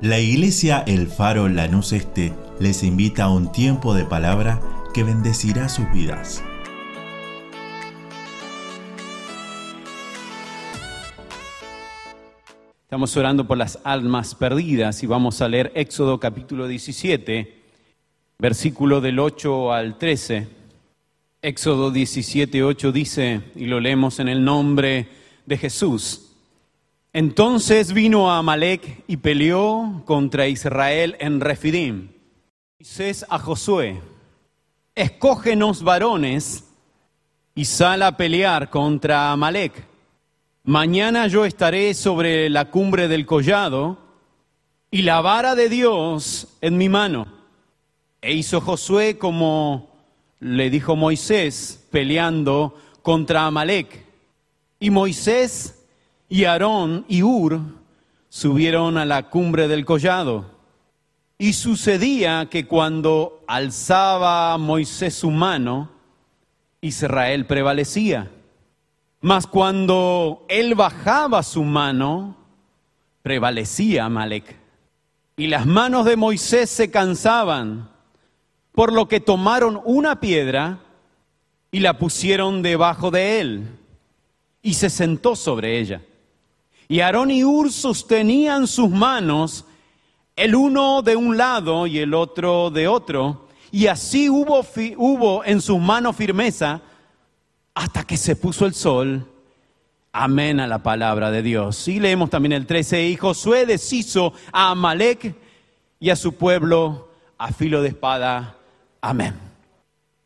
La iglesia El Faro Lanús Este les invita a un tiempo de palabra que bendecirá sus vidas. Estamos orando por las almas perdidas y vamos a leer Éxodo capítulo 17, versículo del 8 al 13. Éxodo 17, 8 dice, y lo leemos en el nombre de Jesús. Entonces vino a Amalek y peleó contra Israel en Refidim. Dices a Josué, escógenos varones y sal a pelear contra Amalek. Mañana yo estaré sobre la cumbre del collado y la vara de Dios en mi mano. E hizo Josué como le dijo Moisés peleando contra Amalek. Y Moisés y Aarón y Ur subieron a la cumbre del collado. Y sucedía que cuando alzaba Moisés su mano, Israel prevalecía. Mas cuando él bajaba su mano, prevalecía Amalek. Y las manos de Moisés se cansaban, por lo que tomaron una piedra y la pusieron debajo de él, y se sentó sobre ella. Y Aarón y Ur sostenían sus manos, el uno de un lado y el otro de otro, y así hubo, hubo en sus manos firmeza hasta que se puso el sol. Amén a la palabra de Dios. Y leemos también el 13, y Josué deshizo a Amalek y a su pueblo a filo de espada. Amén.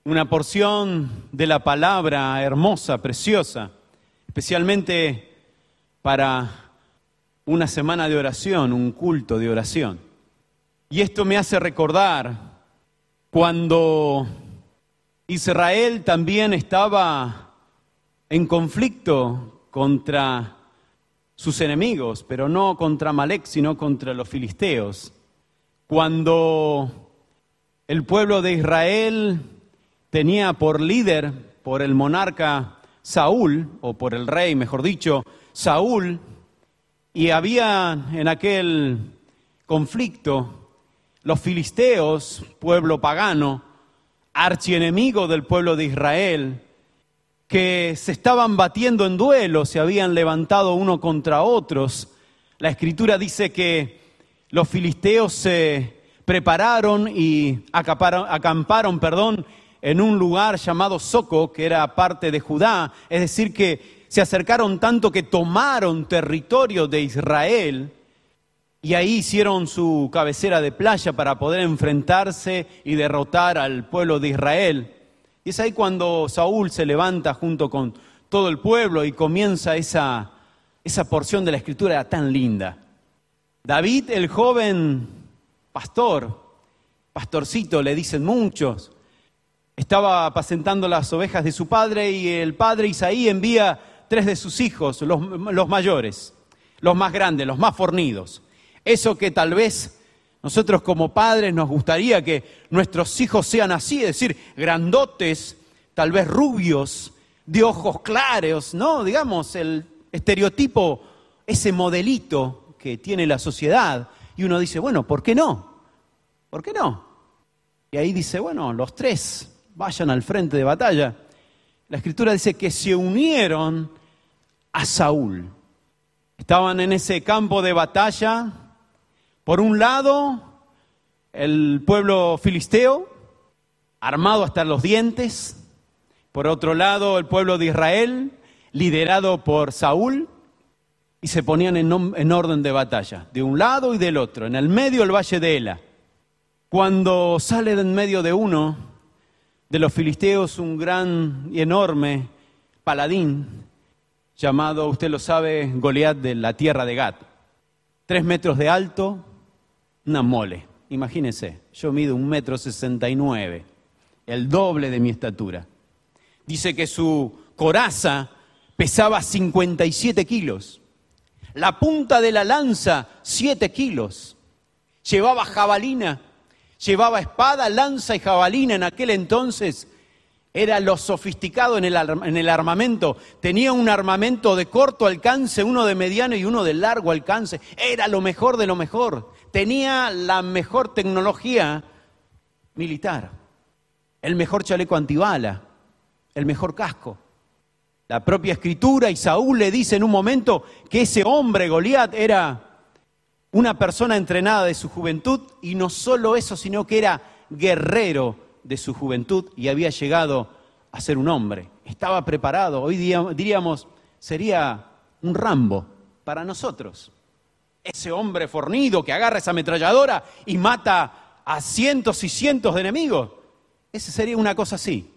Una porción de la palabra hermosa, preciosa, especialmente para una semana de oración, un culto de oración. Y esto me hace recordar cuando Israel también estaba en conflicto contra sus enemigos, pero no contra Malek, sino contra los filisteos. Cuando el pueblo de Israel tenía por líder, por el monarca Saúl, o por el rey, mejor dicho, Saúl, y había en aquel conflicto los filisteos, pueblo pagano, archienemigo del pueblo de Israel, que se estaban batiendo en duelo, se habían levantado uno contra otros. La escritura dice que los filisteos se prepararon y acamparon, acamparon perdón, en un lugar llamado Soco, que era parte de Judá, es decir, que se acercaron tanto que tomaron territorio de Israel y ahí hicieron su cabecera de playa para poder enfrentarse y derrotar al pueblo de Israel. Y es ahí cuando Saúl se levanta junto con todo el pueblo y comienza esa, esa porción de la escritura tan linda. David, el joven pastor, pastorcito le dicen muchos, estaba apacentando las ovejas de su padre y el padre Isaí envía tres de sus hijos, los, mayores, los más grandes, los más fornidos. Eso que tal vez nosotros como padres nos gustaría que nuestros hijos sean así, es decir, grandotes, tal vez rubios, de ojos claros, ¿no? Digamos, el estereotipo, ese modelito que tiene la sociedad. Y uno dice, bueno, ¿por qué no? ¿Por qué no? Y ahí dice, bueno, los tres vayan al frente de batalla. La escritura dice que se unieron a Saúl. Estaban en ese campo de batalla. Por un lado, el pueblo filisteo, armado hasta los dientes. Por otro lado, el pueblo de Israel, liderado por Saúl. Y se ponían en, orden de batalla, de un lado y del otro. En el medio, el valle de Ela. Cuando sale de en medio de uno de los filisteos un gran y enorme paladín, llamado, usted lo sabe, Goliat de la tierra de Gat. Tres metros de alto, una mole. Imagínense, yo mido un metro sesenta y nueve, el doble de mi estatura. Dice que su coraza pesaba 57 kilos, la punta de la lanza 7 kilos, llevaba jabalina, llevaba espada, lanza y jabalina en aquel entonces era lo sofisticado en el, en el, armamento. Tenía un armamento de corto alcance, uno de mediano y uno de largo alcance. Era lo mejor de lo mejor. Tenía la mejor tecnología militar, el mejor chaleco antibala, el mejor casco. La propia escritura y Saúl le dice en un momento que ese hombre, Goliat, era una persona entrenada de su juventud y no solo eso, sino que era guerrero de su juventud y había llegado a ser un hombre. Estaba preparado, hoy diríamos, sería un Rambo para nosotros. Ese hombre fornido que agarra esa ametralladora y mata a cientos y cientos de enemigos. Ese sería una cosa así.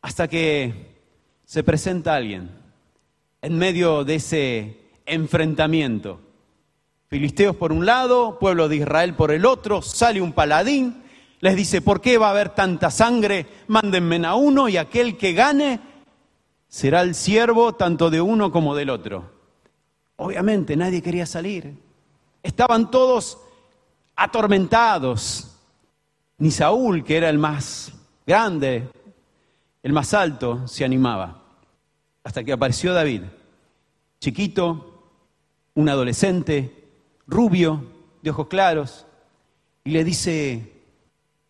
Hasta que se presenta alguien en medio de ese enfrentamiento Filisteos por un lado, pueblo de Israel por el otro, sale un paladín, les dice, ¿por qué va a haber tanta sangre? Mándenme a uno y aquel que gane será el siervo tanto de uno como del otro. Obviamente nadie quería salir. Estaban todos atormentados. Ni Saúl, que era el más grande, el más alto, se animaba. Hasta que apareció David, chiquito, un adolescente, rubio, de ojos claros, y le dice,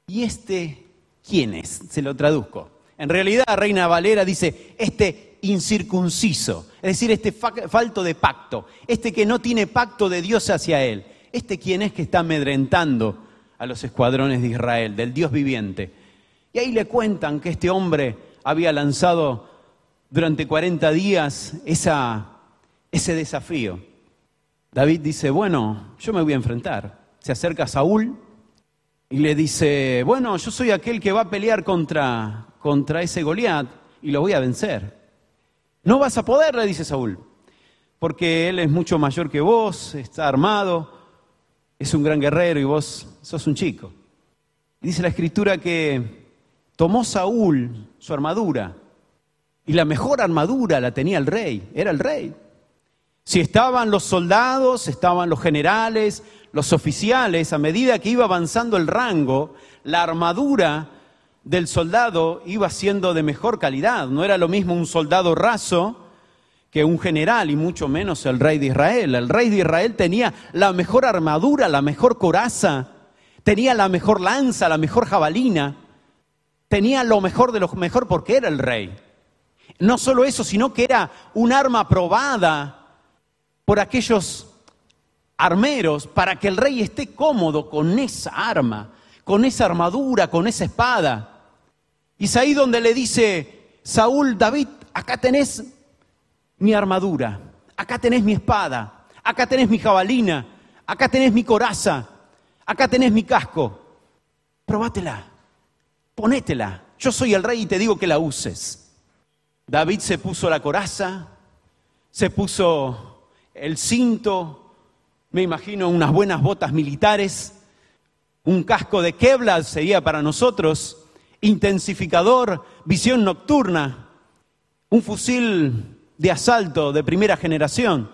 ¿y este quién es? Se lo traduzco. En realidad, Reina Valera dice, este incircunciso, es decir, este falto de pacto, este que no tiene pacto de Dios hacia él, este quién es que está amedrentando a los escuadrones de Israel, del Dios viviente. Y ahí le cuentan que este hombre había lanzado durante 40 días ese desafío. David dice, bueno, yo me voy a enfrentar. Se acerca Saúl y le dice, bueno, yo soy aquel que va a pelear contra, contra ese Goliat y lo voy a vencer. No vas a poder, le dice Saúl, porque él es mucho mayor que vos, está armado, es un gran guerrero y vos sos un chico. dice la escritura que tomó Saúl su armadura y la mejor armadura la tenía el rey, era el rey. Si estaban los soldados, estaban los generales, los oficiales, a medida que iba avanzando el rango, la armadura del soldado iba siendo de mejor calidad. No era lo mismo un soldado raso que un general y mucho menos el rey de Israel. El rey de Israel tenía la mejor armadura, la mejor coraza, tenía la mejor lanza, la mejor jabalina, tenía lo mejor de lo mejor porque era el rey. No solo eso, sino que era un arma probada por aquellos armeros para que el rey esté cómodo con esa arma, con esa armadura, con esa espada. Y es ahí donde le dice Saúl, David, acá tenés mi armadura, acá tenés mi espada, acá tenés mi jabalina, acá tenés mi coraza, acá tenés mi casco. Probátela, ponétela. Yo soy el rey y te digo que la uses. David se puso la coraza, se puso el cinto, me imagino unas buenas botas militares, un casco de Kevlar sería para nosotros, intensificador, visión nocturna, un fusil de asalto de primera generación,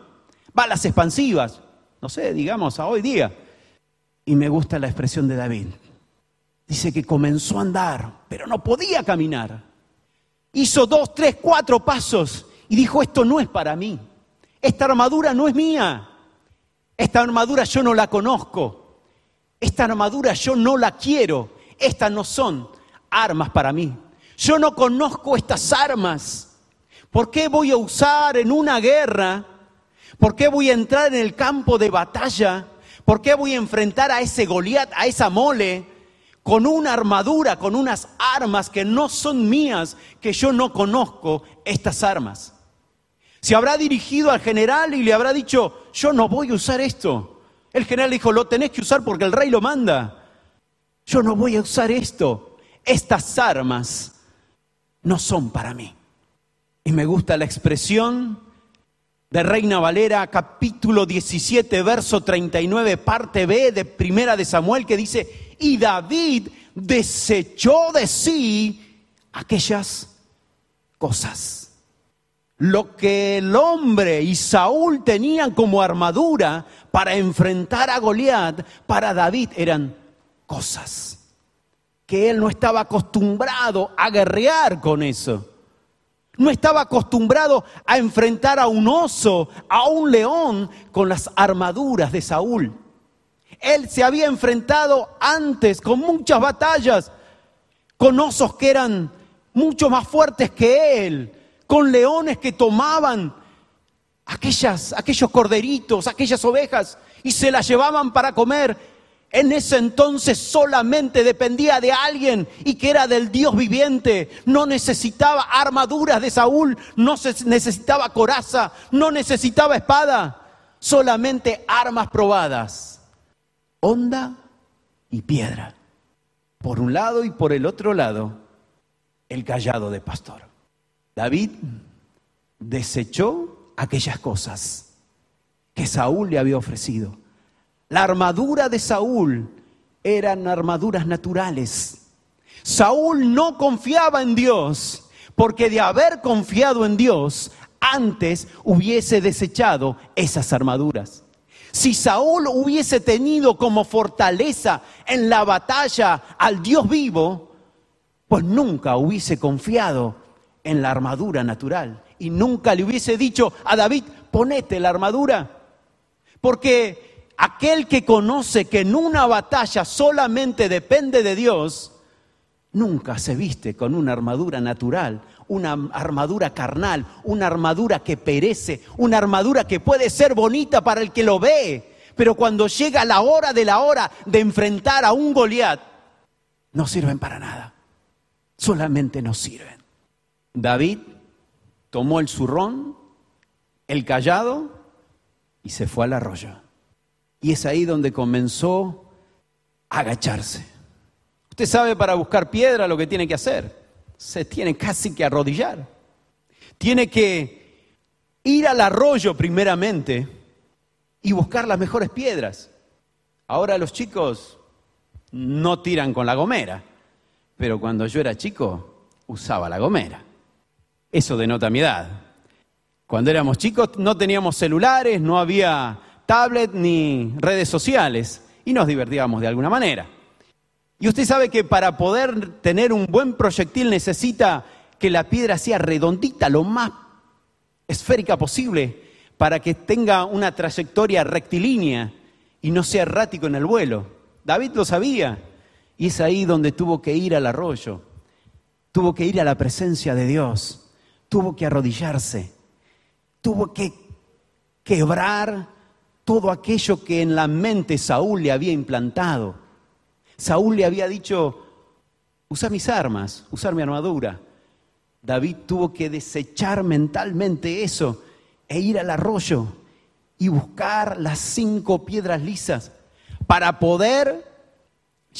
balas expansivas, no sé, digamos a hoy día. Y me gusta la expresión de David. Dice que comenzó a andar, pero no podía caminar. Hizo dos, tres, cuatro pasos y dijo, esto no es para mí. Esta armadura no es mía. Esta armadura yo no la conozco. Esta armadura yo no la quiero. Estas no son armas para mí. Yo no conozco estas armas. ¿Por qué voy a usar en una guerra? ¿Por qué voy a entrar en el campo de batalla? ¿Por qué voy a enfrentar a ese Goliat, a esa mole, con una armadura, con unas armas que no son mías, que yo no conozco estas armas? Se habrá dirigido al general y le habrá dicho, yo no voy a usar esto. El general dijo, lo tenés que usar porque el rey lo manda. Yo no voy a usar esto. Estas armas no son para mí. Y me gusta la expresión de Reina Valera, capítulo 17, verso 39, parte B de Primera de Samuel, que dice, y David desechó de sí aquellas cosas. Lo que el hombre y Saúl tenían como armadura para enfrentar a Goliat, para David eran cosas. que él no estaba acostumbrado a guerrear con eso. No estaba acostumbrado a enfrentar a un oso, a un león, con las armaduras de Saúl. Él se había enfrentado antes con muchas batallas, con osos que eran mucho más fuertes que él, con leones que tomaban aquellas, aquellos corderitos, aquellas ovejas y se las llevaban para comer. En ese entonces solamente dependía de alguien y que era del Dios viviente. No necesitaba armaduras de Saúl, no necesitaba coraza, no necesitaba espada, solamente armas probadas. Honda y piedra. Por un lado y por el otro lado, el callado de pastor. David desechó aquellas cosas que Saúl le había ofrecido la armadura de Saúl eran armaduras naturales. Saúl no confiaba en Dios, porque de haber confiado en Dios, antes hubiese desechado esas armaduras. Si Saúl hubiese tenido como fortaleza en la batalla al Dios vivo, pues nunca hubiese confiado en la armadura natural y nunca le hubiese dicho a David, ponete la armadura. Porque aquel que conoce que en una batalla solamente depende de Dios, nunca se viste con una armadura natural, una armadura carnal, una armadura que perece, una armadura que puede ser bonita para el que lo ve, pero cuando llega la hora de la hora de enfrentar a un Goliat, no sirven para nada, solamente nos sirven. David tomó el zurrón, el callado y se fue al arroyo. Y es ahí donde comenzó a agacharse. Usted sabe para buscar piedra lo que tiene que hacer. Se tiene casi que arrodillar. Tiene que ir al arroyo primeramente y buscar las mejores piedras. Ahora los chicos no tiran con la gomera, pero cuando yo era chico usaba la gomera. Eso denota mi edad. Cuando éramos chicos no teníamos celulares, no había tablet ni redes sociales y nos divertíamos de alguna manera. Y usted sabe que para poder tener un buen proyectil necesita que la piedra sea redondita, lo más esférica posible, para que tenga una trayectoria rectilínea y no sea errático en el vuelo. David lo sabía y es ahí donde tuvo que ir al arroyo, tuvo que ir a la presencia de Dios, tuvo que arrodillarse, tuvo que quebrar todo aquello que en la mente Saúl le había implantado. Saúl le había dicho, usa mis armas, usar mi armadura. David tuvo que desechar mentalmente eso e ir al arroyo y buscar las cinco piedras lisas para poder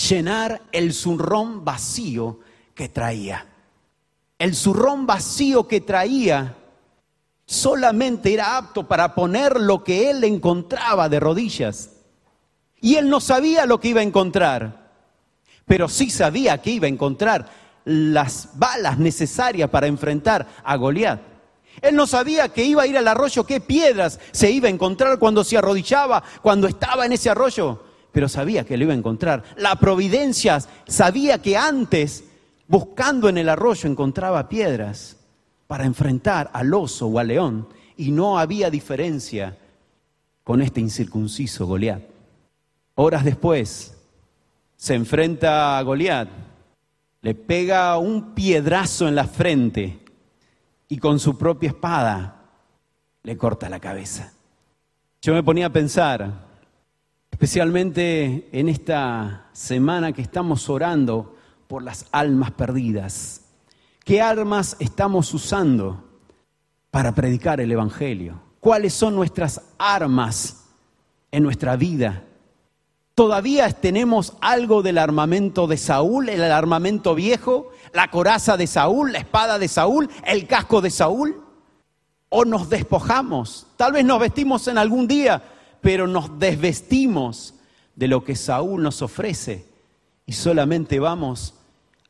llenar el zurrón vacío que traía. El zurrón vacío que traía solamente era apto para poner lo que él encontraba de rodillas. Y él no sabía lo que iba a encontrar, pero sí sabía que iba a encontrar las balas necesarias para enfrentar a Goliat. Él no sabía que iba a ir al arroyo, qué piedras se iba a encontrar cuando se arrodillaba, cuando estaba en ese arroyo, pero sabía que lo iba a encontrar. La providencia sabía que antes, buscando en el arroyo, encontraba piedras para enfrentar al oso o al león y no había diferencia con este incircunciso Goliat. Horas después se enfrenta a Goliat, le pega un piedrazo en la frente y con su propia espada le corta la cabeza. Yo me ponía a pensar, especialmente en esta semana que estamos orando por las almas perdidas, ¿Qué armas estamos usando para predicar el Evangelio? ¿Cuáles son nuestras armas en nuestra vida? ¿Todavía tenemos algo del armamento de Saúl, el armamento viejo, la coraza de Saúl, la espada de Saúl, el casco de Saúl? ¿O nos despojamos? Tal vez nos vestimos en algún día, pero nos desvestimos de lo que Saúl nos ofrece y solamente vamos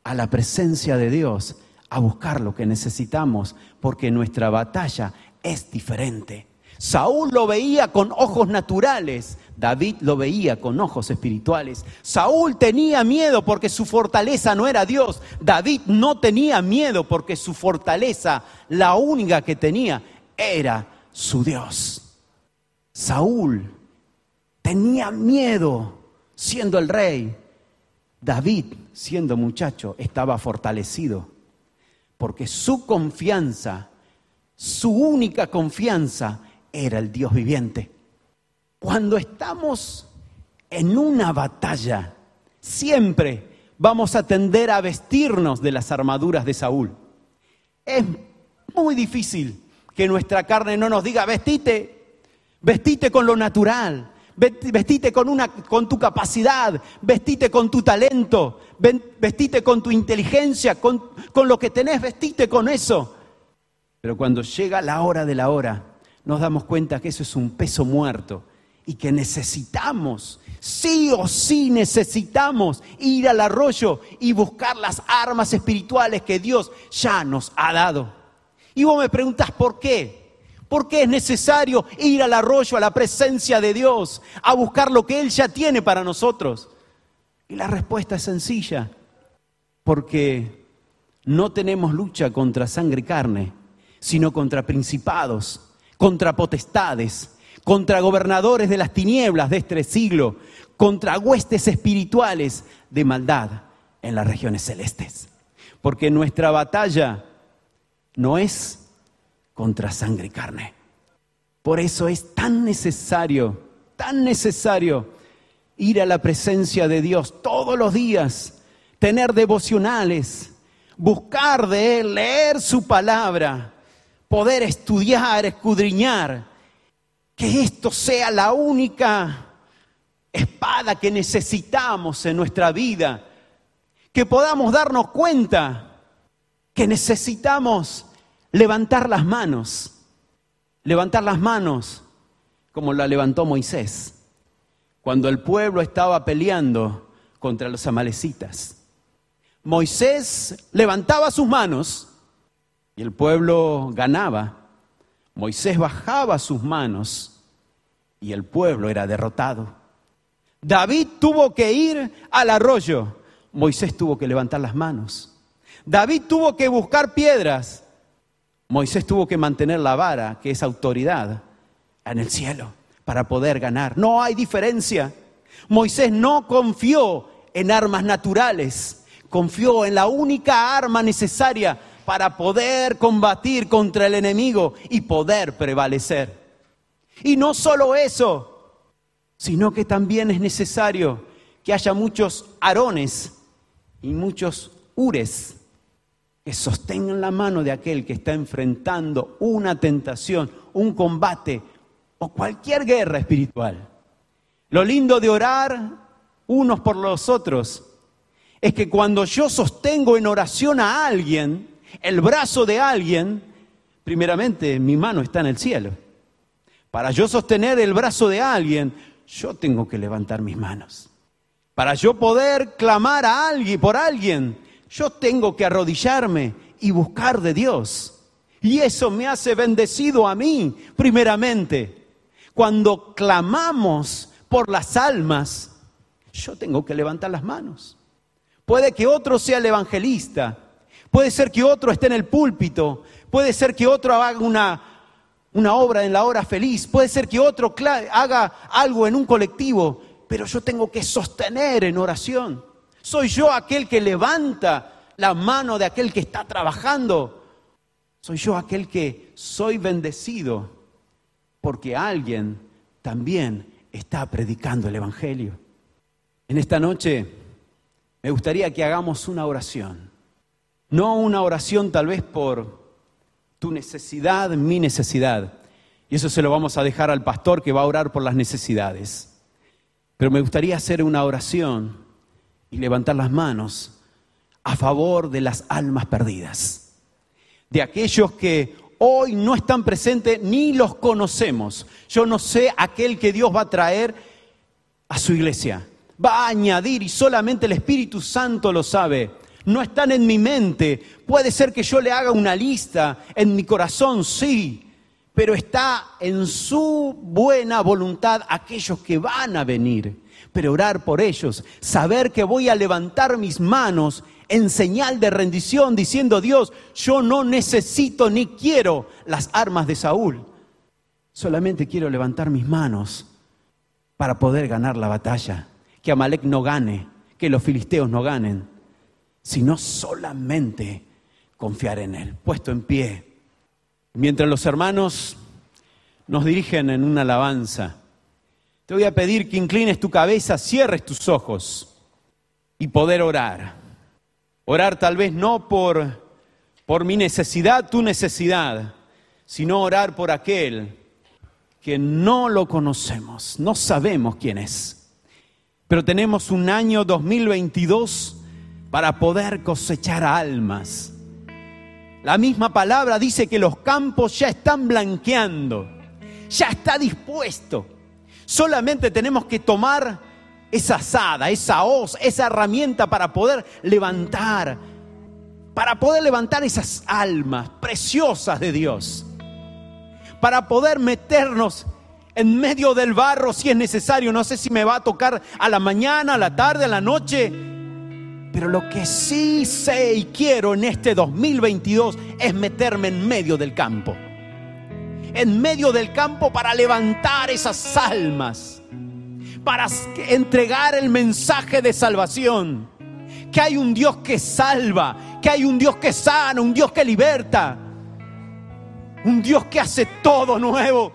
a la presencia de Dios a buscar lo que necesitamos, porque nuestra batalla es diferente. Saúl lo veía con ojos naturales, David lo veía con ojos espirituales. Saúl tenía miedo porque su fortaleza no era Dios. David no tenía miedo porque su fortaleza, la única que tenía, era su Dios. Saúl tenía miedo siendo el rey. David, siendo muchacho, estaba fortalecido porque su confianza, su única confianza, era el Dios viviente. Cuando estamos en una batalla, siempre vamos a tender a vestirnos de las armaduras de Saúl. Es muy difícil que nuestra carne no nos diga, vestite, vestite con lo natural, vestite con, una, con tu capacidad, vestite con tu talento, vestite con tu inteligencia, con, con lo que tenés, vestite con eso. Pero cuando llega la hora de la hora, nos damos cuenta que eso es un peso muerto y que necesitamos, sí o sí necesitamos ir al arroyo y buscar las armas espirituales que Dios ya nos ha dado. Y vos me preguntas, ¿por qué? ¿Por qué es necesario ir al arroyo, a la presencia de Dios, a buscar lo que Él ya tiene para nosotros? Y la respuesta es sencilla, porque no tenemos lucha contra sangre y carne, sino contra principados, contra potestades, contra gobernadores de las tinieblas de este siglo, contra huestes espirituales de maldad en las regiones celestes. Porque nuestra batalla no es contra sangre y carne. Por eso es tan necesario, tan necesario ir a la presencia de Dios todos los días, tener devocionales, buscar de Él, leer su palabra, poder estudiar, escudriñar que esto sea la única espada que necesitamos en nuestra vida, que podamos darnos cuenta que necesitamos levantar las manos, levantar las manos como la levantó Moisés, cuando el pueblo estaba peleando contra los amalecitas. Moisés levantaba sus manos y el pueblo ganaba. Moisés bajaba sus manos y el pueblo era derrotado. David tuvo que ir al arroyo, Moisés tuvo que levantar las manos. David tuvo que buscar piedras, Moisés tuvo que mantener la vara, que es autoridad, en el cielo, para poder ganar. No hay diferencia. Moisés no confió en armas naturales, confió en la única arma necesaria para poder combatir contra el enemigo y poder prevalecer. Y no solo eso, sino que también es necesario que haya muchos arones y muchos ures que sostengan la mano de aquel que está enfrentando una tentación, un combate o cualquier guerra espiritual. Lo lindo de orar unos por los otros es que cuando yo sostengo en oración a alguien, el brazo de alguien, primeramente mi mano está en el cielo. Para yo sostener el brazo de alguien, yo tengo que levantar mis manos. Para yo poder clamar a alguien por alguien, yo tengo que arrodillarme y buscar de Dios. Y eso me hace bendecido a mí, primeramente. Cuando clamamos por las almas, yo tengo que levantar las manos. Puede que otro sea el evangelista, Puede ser que otro esté en el púlpito, puede ser que otro haga una, una obra en la hora feliz, puede ser que otro haga algo en un colectivo, pero yo tengo que sostener en oración. Soy yo aquel que levanta la mano de aquel que está trabajando. Soy yo aquel que soy bendecido porque alguien también está predicando el Evangelio. En esta noche me gustaría que hagamos una oración. No una oración tal vez por tu necesidad, mi necesidad. Y eso se lo vamos a dejar al pastor que va a orar por las necesidades. Pero me gustaría hacer una oración y levantar las manos a favor de las almas perdidas. De aquellos que hoy no están presentes ni los conocemos. Yo no sé aquel que Dios va a traer a su iglesia. Va a añadir y solamente el Espíritu Santo lo sabe no están en mi mente. Puede ser que yo le haga una lista en mi corazón, sí, pero está en su buena voluntad aquellos que van a venir. Orar por ellos, saber que voy a levantar mis manos en señal de rendición, diciendo, Dios, yo no necesito ni quiero las armas de Saúl, solamente quiero levantar mis manos para poder ganar la batalla, que Amalek no gane, que los filisteos no ganen, sino solamente confiar en Él, puesto en pie. Mientras los hermanos nos dirigen en una alabanza, te voy a pedir que inclines tu cabeza, cierres tus ojos y poder orar. Orar tal vez no por, por mi necesidad, tu necesidad, sino orar por aquel que no lo conocemos, no sabemos quién es. Pero tenemos un año 2022 para poder cosechar almas. La misma palabra dice que los campos ya están blanqueando, ya está dispuesto. Solamente tenemos que tomar esa asada, esa hoz, esa herramienta para poder levantar, para poder levantar esas almas preciosas de Dios, para poder meternos en medio del barro si es necesario. No sé si me va a tocar a la mañana, a la tarde, a la noche. Pero lo que sí sé y quiero en este 2022 es meterme en medio del campo. En medio del campo para levantar esas almas para entregar el mensaje de salvación. Que hay un Dios que salva, que hay un Dios que sana, un Dios que liberta, un Dios que hace todo nuevo.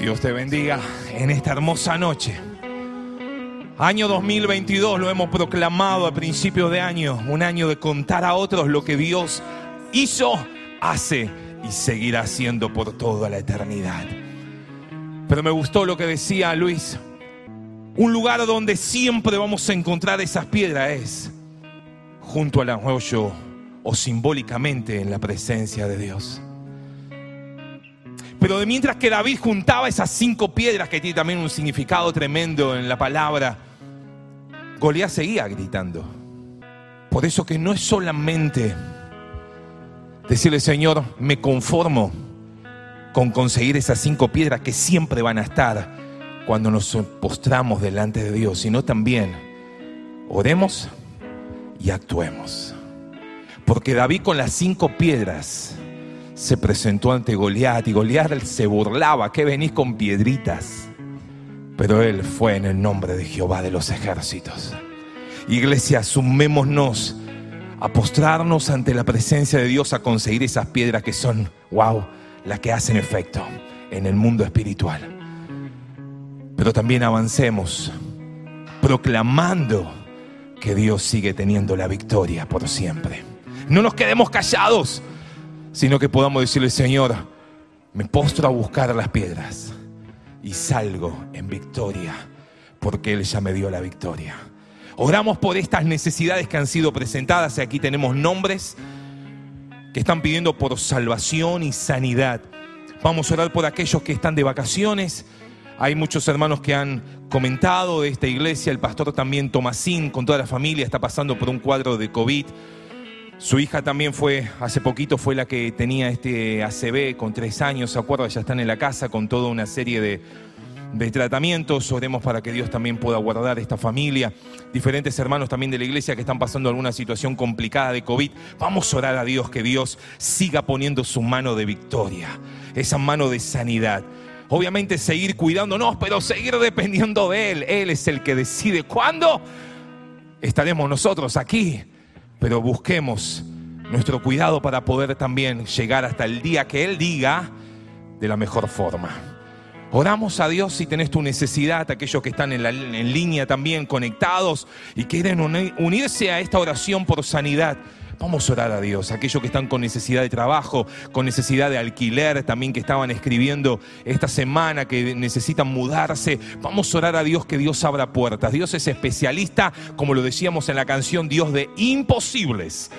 Dios te bendiga en esta hermosa noche. Año 2022 lo hemos proclamado a principio de año, un año de contar a otros lo que Dios hizo, hace y seguirá haciendo por toda la eternidad. Pero me gustó lo que decía Luis. Un lugar donde siempre vamos a encontrar esas piedras es junto al arroyo o simbólicamente en la presencia de Dios. Pero de mientras que David juntaba esas cinco piedras que tiene también un significado tremendo en la palabra, Goliat seguía gritando. Por eso que no es solamente decirle, Señor, me conformo con conseguir esas cinco piedras que siempre van a estar cuando nos postramos delante de Dios, sino también oremos y actuemos. Porque David con las cinco piedras se presentó ante Goliat y Goliat se burlaba, que venís con piedritas? Pero él fue en el nombre de Jehová de los ejércitos. Iglesia, sumémonos a postrarnos ante la presencia de Dios a conseguir esas piedras que son, wow, las que hacen efecto en el mundo espiritual. Pero también avancemos proclamando que Dios sigue teniendo la victoria por siempre. No nos quedemos callados, sino que podamos decirle, Señor, me postro a buscar las piedras y salgo en victoria, porque Él ya me dio la victoria. Oramos por estas necesidades que han sido presentadas y aquí tenemos nombres que están pidiendo por salvación y sanidad. Vamos a orar por aquellos que están de vacaciones. Hay muchos hermanos que han comentado de esta iglesia. El pastor también Tomasín, con toda la familia, está pasando por un cuadro de COVID. Su hija también fue, hace poquito fue la que tenía este ACB con tres años, ¿se acuerda? Ya están en la casa con toda una serie de, de tratamientos. Oremos para que Dios también pueda guardar esta familia. Diferentes hermanos también de la iglesia que están pasando alguna situación complicada de COVID. Vamos a orar a Dios que Dios siga poniendo su mano de victoria, esa mano de sanidad. Obviamente seguir cuidándonos, pero seguir dependiendo de Él. Él es el que decide cuándo estaremos nosotros aquí. Pero busquemos nuestro cuidado para poder también llegar hasta el día que Él diga de la mejor forma. Oramos a Dios si tenés tu necesidad, aquellos que están en, en línea también conectados y quieren unirse a esta oración por sanidad. Vamos a orar a Dios, aquellos que están con necesidad de trabajo, con necesidad de alquiler, también que estaban escribiendo esta semana, que necesitan mudarse. Vamos a orar a Dios que Dios abra puertas. Dios es especialista, como lo decíamos en la canción, Dios de imposibles.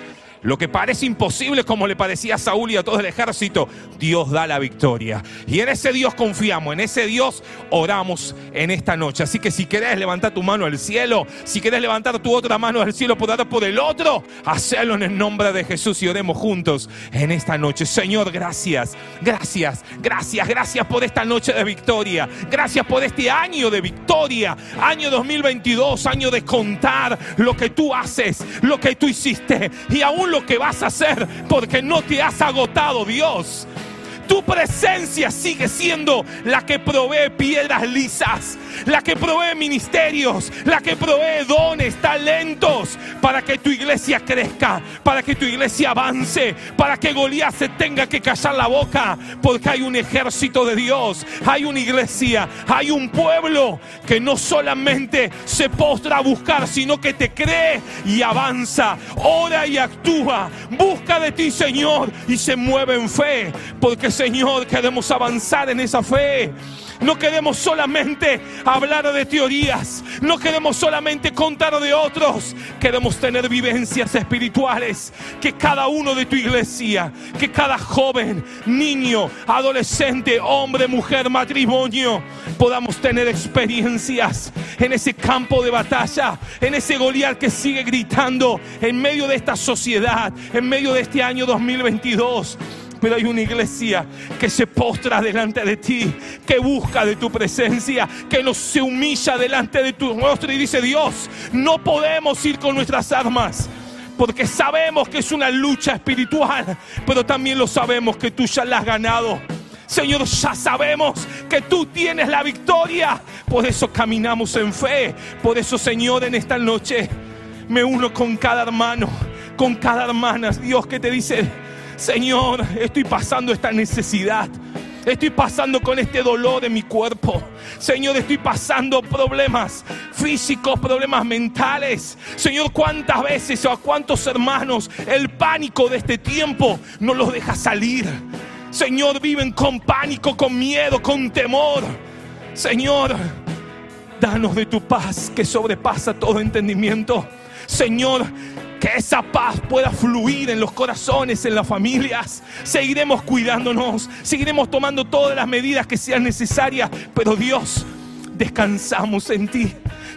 Lo que parece imposible, como le parecía a Saúl y a todo el ejército, Dios da la victoria. Y en ese Dios confiamos, en ese Dios oramos en esta noche. Así que si querés levantar tu mano al cielo, si querés levantar tu otra mano al cielo, por por el otro, hacelo en el nombre de Jesús y oremos juntos en esta noche. Señor, gracias, gracias, gracias, gracias por esta noche de victoria. Gracias por este año de victoria, año 2022, año de contar lo que tú haces, lo que tú hiciste y aún lo que vas a hacer, porque no te has agotado, Dios. Tu presencia sigue siendo la que provee piedras lisas, la que provee ministerios, la que provee dones, talentos, para que tu iglesia crezca, para que tu iglesia avance, para que Goliat se tenga que callar la boca, porque hay un ejército de Dios, hay una iglesia, hay un pueblo que no solamente se postra a buscar, sino que te cree y avanza, ora y actúa, busca de ti, Señor, y se mueve en fe, porque Señor, queremos avanzar en esa fe. No queremos solamente hablar de teorías, no queremos solamente contar de otros, queremos tener vivencias espirituales. Que cada uno de tu iglesia, que cada joven, niño, adolescente, hombre, mujer, matrimonio, podamos tener experiencias en ese campo de batalla, en ese Goliat que sigue gritando en medio de esta sociedad, en medio de este año 2022 pero hay una iglesia que se postra delante de ti, que busca de tu presencia, que nos se humilla delante de tu rostro y dice, Dios, no podemos ir con nuestras armas. Porque sabemos que es una lucha espiritual, pero también lo sabemos que tú ya la has ganado. Señor, ya sabemos que tú tienes la victoria. Por eso caminamos en fe. Por eso, Señor, en esta noche me uno con cada hermano, con cada hermana. Dios que te dice, Señor, estoy pasando esta necesidad. Estoy pasando con este dolor en mi cuerpo. Señor, estoy pasando problemas físicos, problemas mentales. Señor, cuántas veces o a cuántos hermanos el pánico de este tiempo no los deja salir. Señor, viven con pánico, con miedo, con temor. Señor, danos de tu paz que sobrepasa todo entendimiento. Señor, que esa paz pueda fluir en los corazones, en las familias. Seguiremos cuidándonos, seguiremos tomando todas las medidas que sean necesarias, pero Dios, descansamos en ti.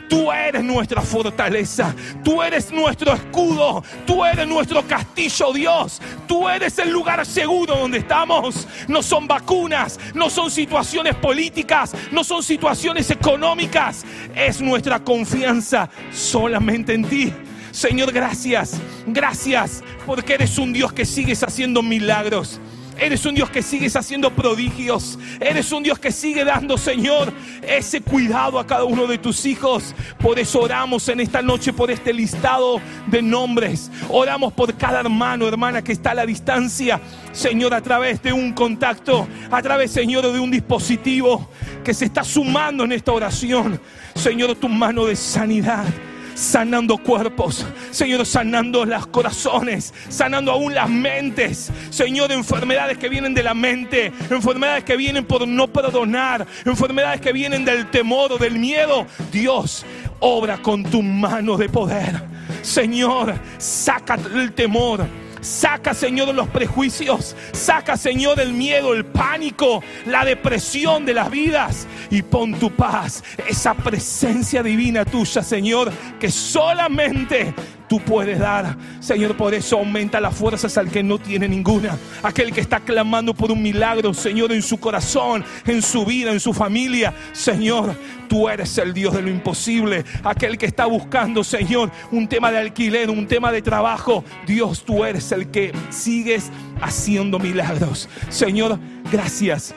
Tú eres nuestra fortaleza, tú eres nuestro escudo, tú eres nuestro castillo, Dios. Tú eres el lugar seguro donde estamos. No son vacunas, no son situaciones políticas, no son situaciones económicas. Es nuestra confianza solamente en ti. Señor, gracias, gracias, porque eres un Dios que sigues haciendo milagros. Eres un Dios que sigues haciendo prodigios. Eres un Dios que sigue dando, Señor, ese cuidado a cada uno de tus hijos. Por eso oramos en esta noche por este listado de nombres. Oramos por cada hermano, hermana que está a la distancia. Señor, a través de un contacto, a través, Señor, de un dispositivo que se está sumando en esta oración. Señor, tu mano de sanidad sanando cuerpos, Señor, sanando los corazones, sanando aún las mentes, Señor, enfermedades que vienen de la mente, enfermedades que vienen por no perdonar, enfermedades que vienen del temor o del miedo. Dios, obra con tu mano de poder. Señor, saca el temor Saca, Señor, los prejuicios. Saca, Señor, el miedo, el pánico, la depresión de las vidas. Y pon tu paz, esa presencia divina tuya, Señor, que solamente tú puedes dar. Señor, por eso aumenta las fuerzas al que no tiene ninguna. Aquel que está clamando por un milagro, Señor, en su corazón, en su vida, en su familia. Señor, tú eres el Dios de lo imposible. Aquel que está buscando, Señor, un tema de alquiler, un tema de trabajo. Dios, tú eres el que sigues haciendo milagros. Señor, gracias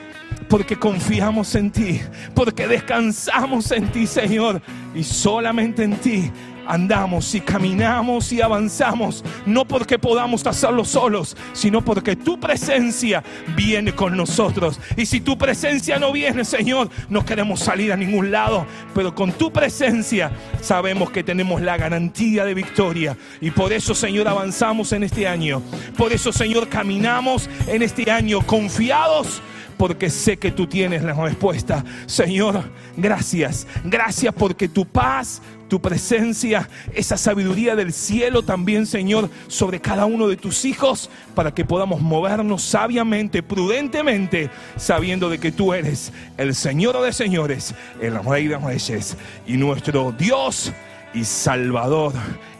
porque confiamos en ti, porque descansamos en ti, Señor, y solamente en ti andamos y caminamos y avanzamos, no porque podamos hacerlo solos, sino porque tu presencia viene con nosotros. Y si tu presencia no viene, Señor, no queremos salir a ningún lado, pero con tu presencia sabemos que tenemos la garantía de victoria. Y por eso, Señor, avanzamos en este año. Por eso, Señor, caminamos en este año confiados porque sé que tú tienes la respuesta. Señor, gracias. Gracias porque tu paz, tu presencia, esa sabiduría del cielo también, Señor, sobre cada uno de tus hijos, para que podamos movernos sabiamente, prudentemente, sabiendo de que tú eres el Señor de señores, el Rey de reyes y nuestro Dios y Salvador.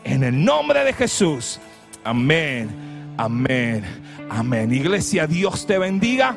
En el nombre de Jesús. Amén, amén, amén. Iglesia, Dios te bendiga.